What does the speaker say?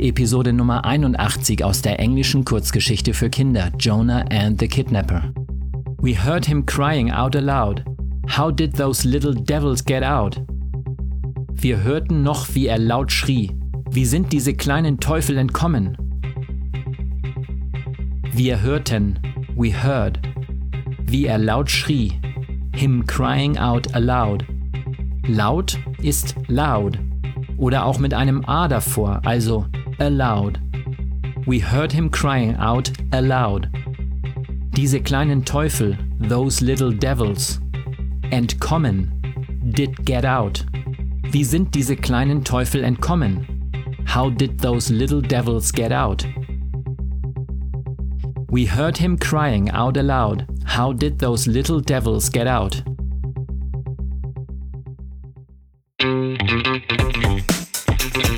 Episode Nummer 81 aus der englischen Kurzgeschichte für Kinder Jonah and the Kidnapper. We heard him crying out aloud. How did those little devils get out? Wir hörten noch, wie er laut schrie. Wie sind diese kleinen Teufel entkommen? Wir hörten, we heard, wie er laut schrie. Him crying out aloud. Laut ist loud oder auch mit einem A davor, also aloud. We heard him crying out aloud. Diese kleinen Teufel, those little devils. Entkommen, did get out. Wie sind diese kleinen Teufel entkommen? How did those little devils get out? We heard him crying out aloud. How did those little devils get out?